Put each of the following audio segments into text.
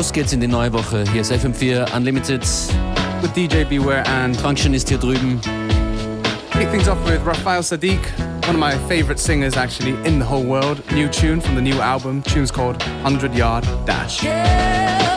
Los geht's in die neue Woche. Hier ist FM4 Unlimited. With DJ Beware and Function ist hier drüben. Kick things off with Raphael Saadiq, one of my favorite singers actually in the whole world. New tune from the new album. Tune's called 100 Yard Dash. Yeah.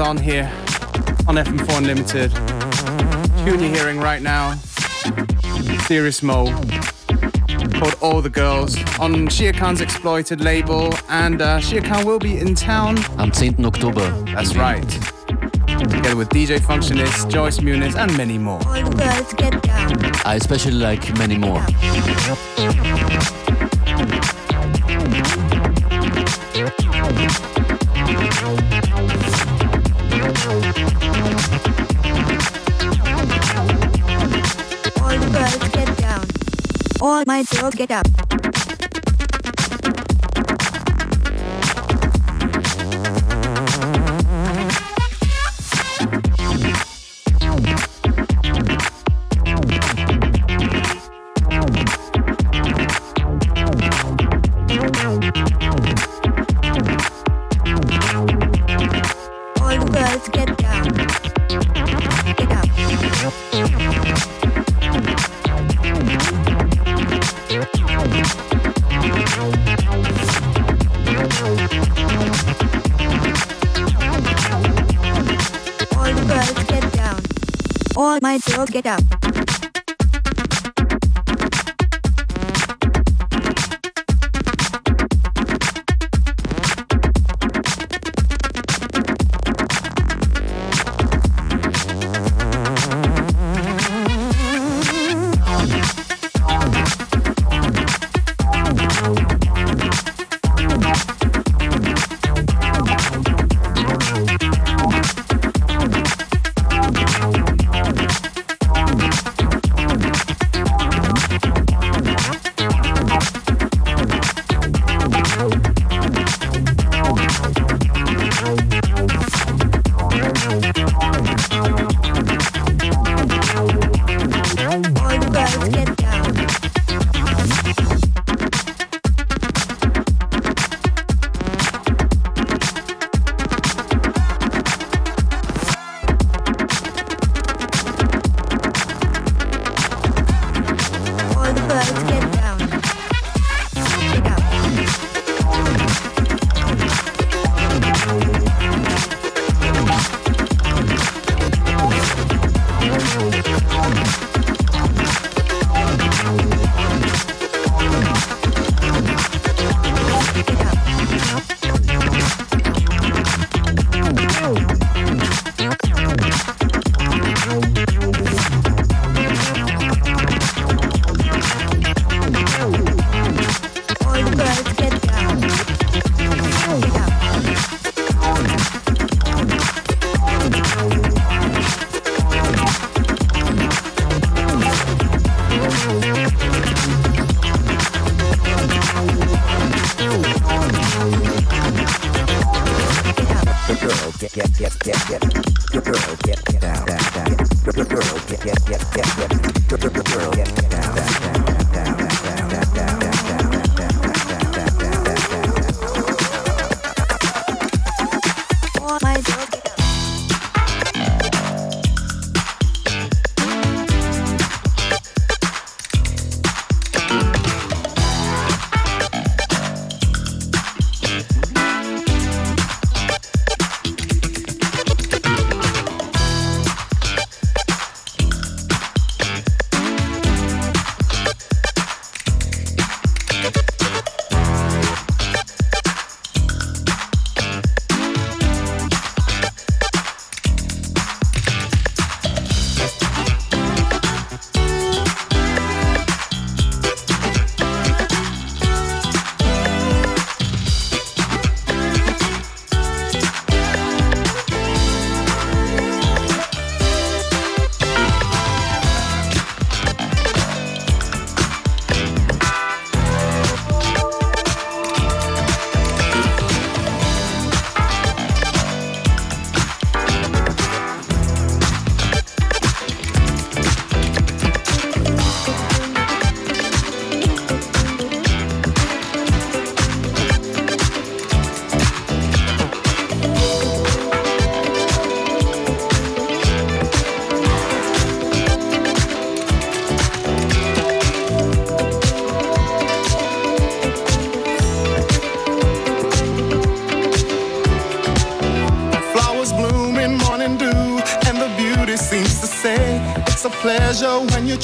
Goes on here on FM4 Unlimited. Tune you're hearing right now, Sirius Mo, called All the Girls, on Shir Khan's Exploited label, and uh, Shir Khan will be in town. Am 10. Oktober. That's right. Together with DJ Functionist, Joyce Muniz, and many more. All the girls get down. I especially like many more. Get up. Girls get up.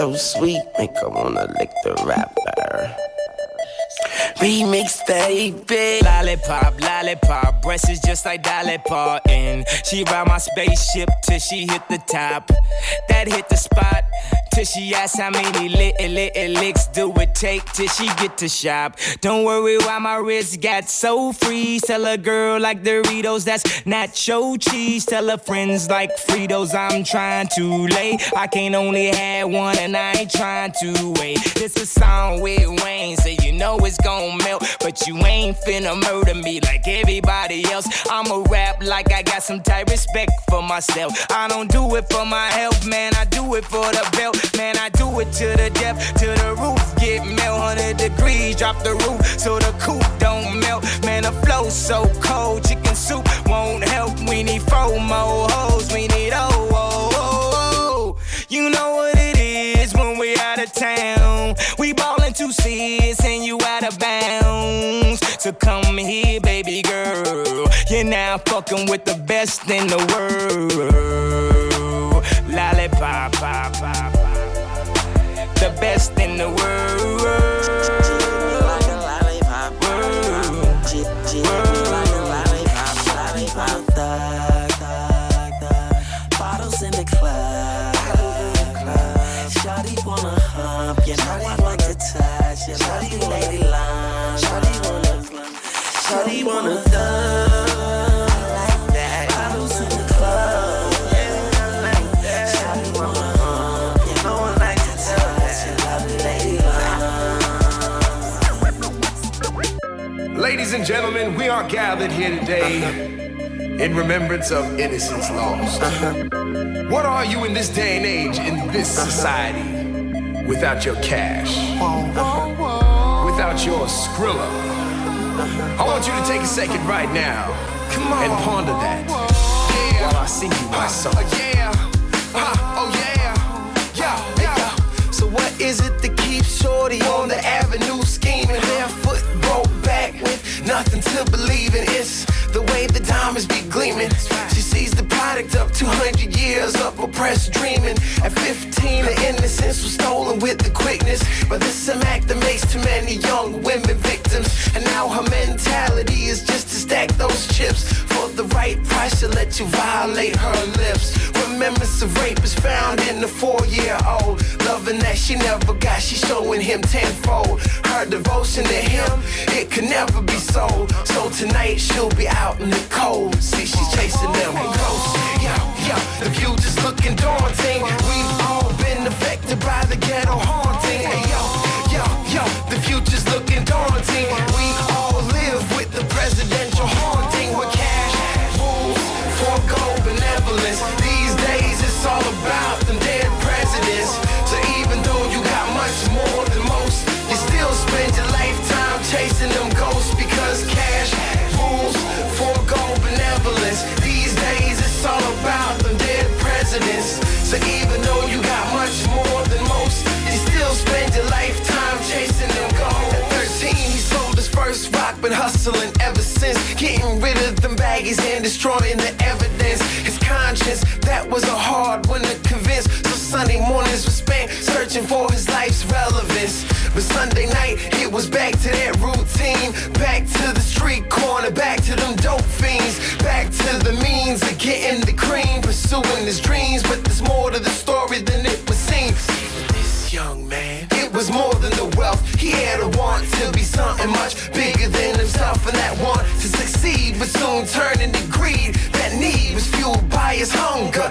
so sweet, make her wanna lick the wrapper. Remix, baby. Lollipop, breasts is just like Dolly Parton. She ride my spaceship till she hit the top. That hit the spot till she asks how many little, little licks do it take till she get to shop. Don't worry why my wrist got so free. Tell a girl like Doritos, that's nacho cheese. Tell her friends like Fritos, I'm trying to lay. I can't only have one and I ain't trying to wait. This a song with Wayne, so you know it's gon' melt. But you ain't finna murder me like everybody else. I'ma rap like I got some type respect for myself. I don't do it for my health, man. I do it for the belt. Man, I do it to the depth, to the roof. Get melt 100 degrees, drop the roof so the coop don't melt. Man, the flow so cold, chicken soup won't help. We need four more hoes, we need oh, oh, oh, oh. You know what it is when we out of town. We ballin' two seats and you out of bounds. So come here, now fucking with the best in the world. Lollipop, pop, The best in the world lally pop, pop. The best in the world. Like a gentlemen, we are gathered here today in remembrance of innocence lost. What are you in this day and age, in this society, without your cash? Without your Skrilla? I want you to take a second right now and ponder that while I sing you my song. Oh, yeah. Oh yeah. Yeah, yeah. So what is it that keeps Shorty on the avenue scheming? Barefoot, broke back with nothing to believe in. It's the way the diamonds be gleaming. She sees the product of 200 years of oppressed dreaming. At 15, the innocence was stolen with the quickness. But this is some act that makes too many young women victims. And now her mentality is just to stack those chips for the right price to let you violate her lips. Remembrance of rape is found in the four-year-old. Loving that she never got, she's showing him tenfold. Her devotion to him, it could never be sold. So tonight she'll be out in the cold. See, she's chasing them ghosts. Yo, yo, the view just looking daunting. We've all been affected by the ghetto haunting. Hey, yo, yo, yo, the future's looking daunting. Been hustling ever since. Getting rid of them baggies and destroying the evidence. His conscience, that was a hard one to convince. So Sunday mornings were spent searching for his life's relevance. But Sunday night, it was back to that routine. Back to the street corner, back to them dope fiends. Back to the means of getting the cream. Pursuing his dreams, but there's more to the story than it would seem. This young man, it was more than the wealth. He had a want to be something much bigger than soon turn into greed. That need was fueled by his hunger.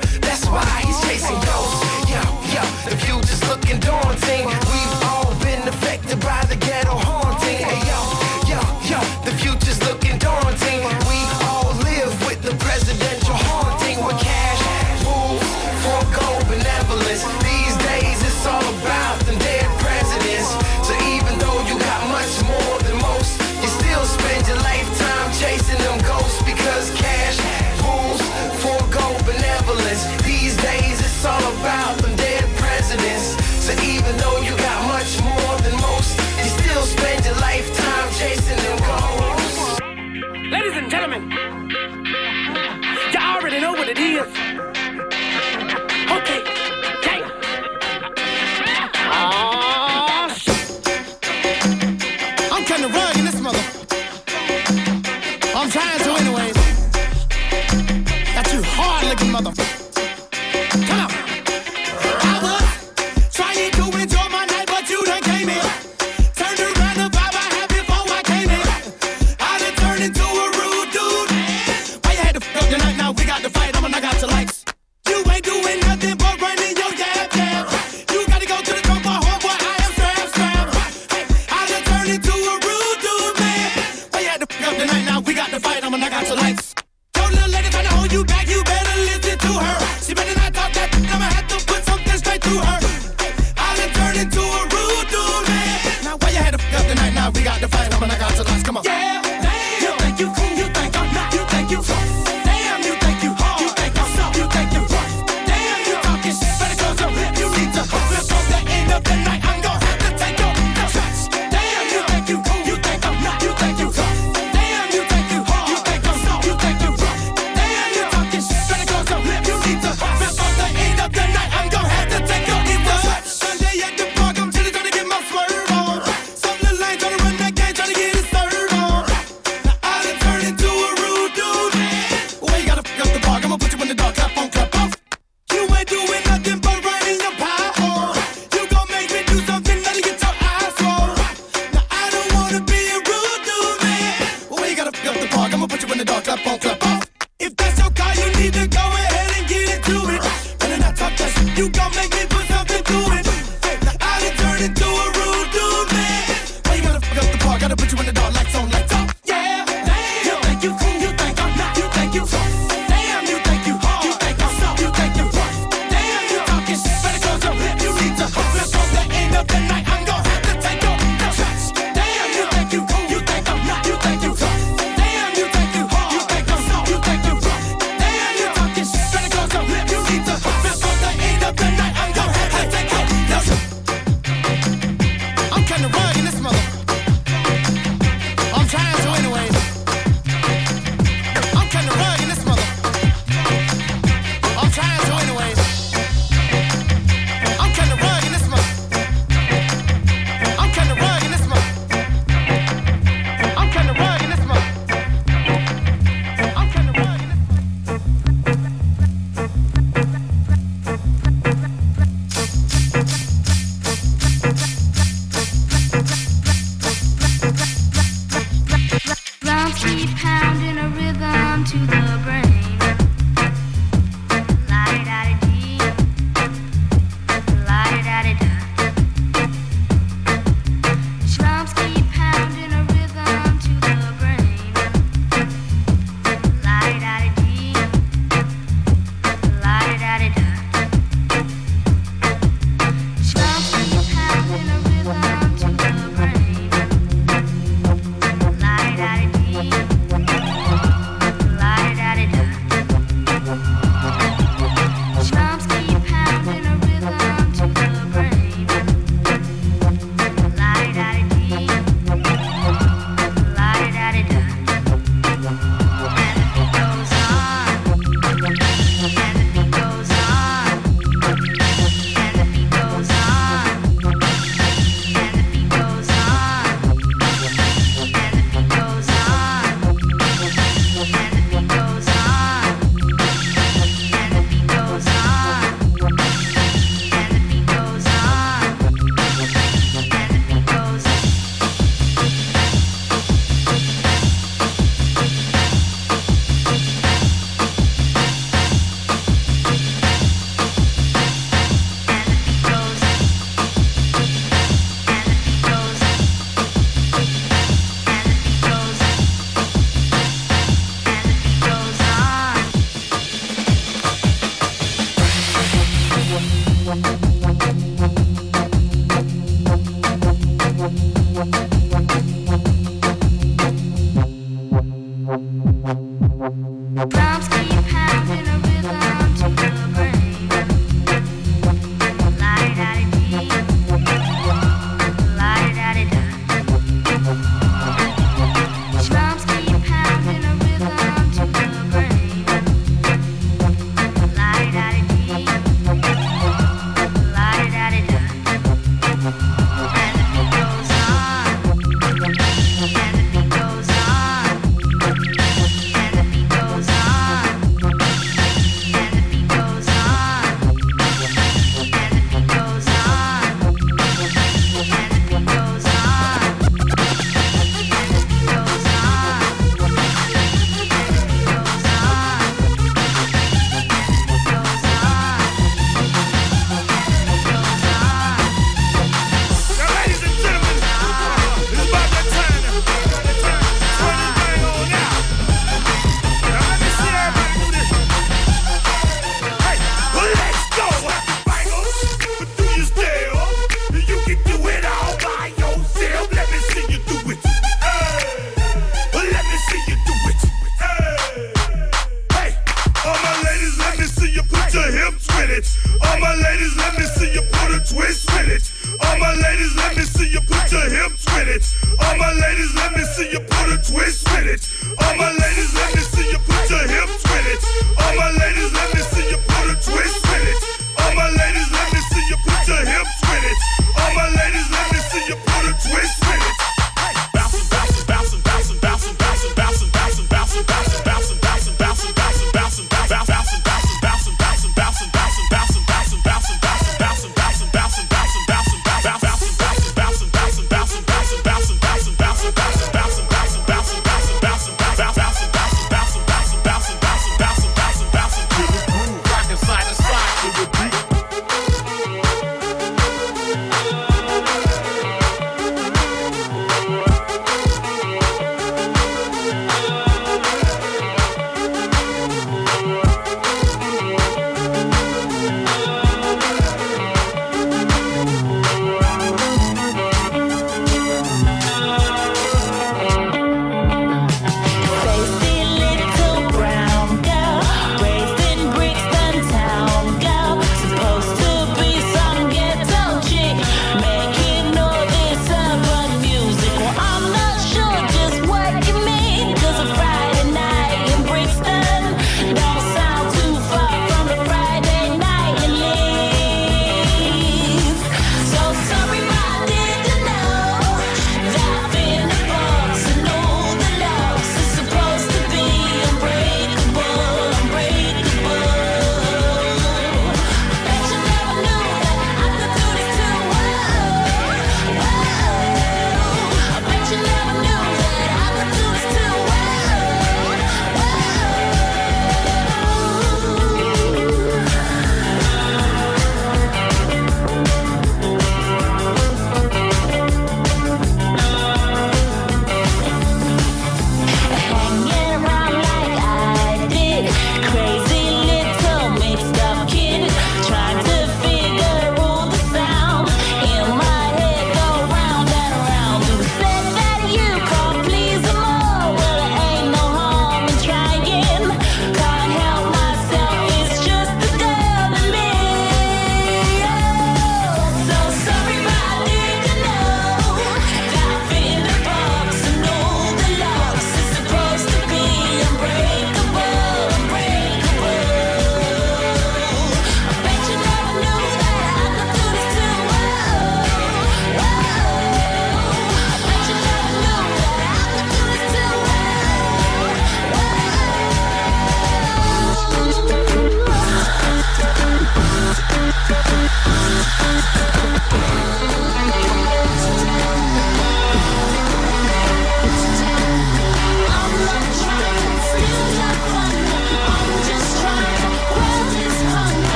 All my ladies, let me see you put your hips with it. All my ladies, let me see you put a twist with it. All my ladies, let me see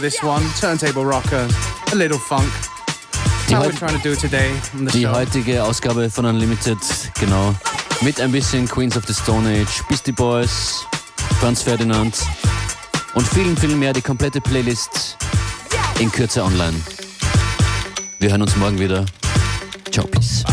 this one. Turntable Rocker, a little funk. Die, heut die heutige Ausgabe von Unlimited, genau. Mit ein bisschen Queens of the Stone Age, Beastie Boys, Franz Ferdinand und vielen, vielen mehr. Die komplette Playlist in Kürze online. Wir hören uns morgen wieder. Ciao, peace.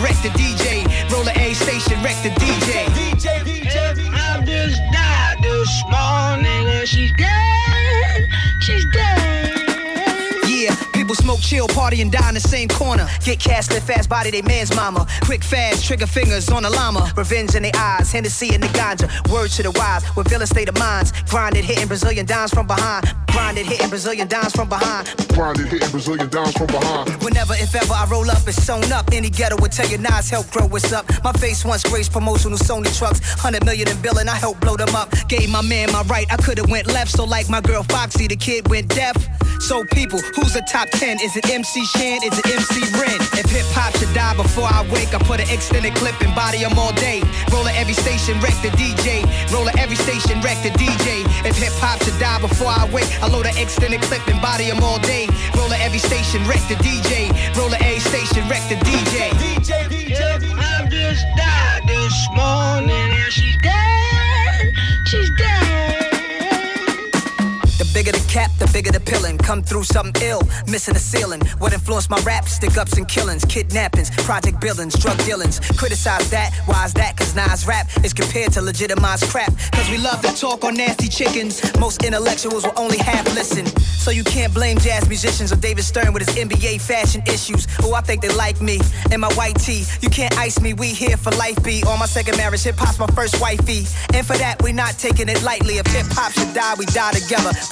Wreck the DJ. Roll at every station, wreck the DJ. DJ, DJ, I just died this morning and she's dead. She's dead. Yeah, people smoke, chill, party, and die in the same corner. Get cast, live fast, body they man's mama. Quick, fast, trigger fingers on the llama. Revenge in their eyes, Hennessy in the ganja. Word to the wise, with villain state of minds. Grinded, hitting Brazilian dimes from behind. Grinded, hitting Brazilian dimes from behind. Grinded, hitting Brazilian dimes from behind. Whenever, if ever, I roll up, it's sewn up. Any ghetto would tell you Nas help grow what's up. My face once graced promotional Sony trucks. 100 million in billing, I helped blow them up. Gave my man my right, I could've went left. So like my girl Foxy, the kid went deaf. So people, who's the top 10? Is it MC Shan? Is it MC Ren? If hip hop should die before I wake, I put an extended clip and body 'em all day. Roll at every station, wreck the DJ. Roll at every station, wreck the DJ. If hip hop should die before I wake, I load an extended clip and body 'em all day. Roll at every station, wreck the DJ. Roll at every station, wreck the DJ. DJ, DJ, I just died this morning and she's dead. Bigger the cap, the bigger the pillin'. Come through something ill, missing the ceiling. What influenced my rap? Stick ups and killings, kidnappings, project billings, drug dealings. Criticize that, why is that? Cause Nas rap is compared to legitimized crap. Cause we love to talk on nasty chickens. Most intellectuals will only half listen. So you can't blame jazz musicians or David Stern with his NBA fashion issues. Oh, I think they like me and my white tee. You can't ice me, we here for life be. On my second marriage, hip hop's my first wifey. And for that, we not taking it lightly. If hip hop should die, we die together.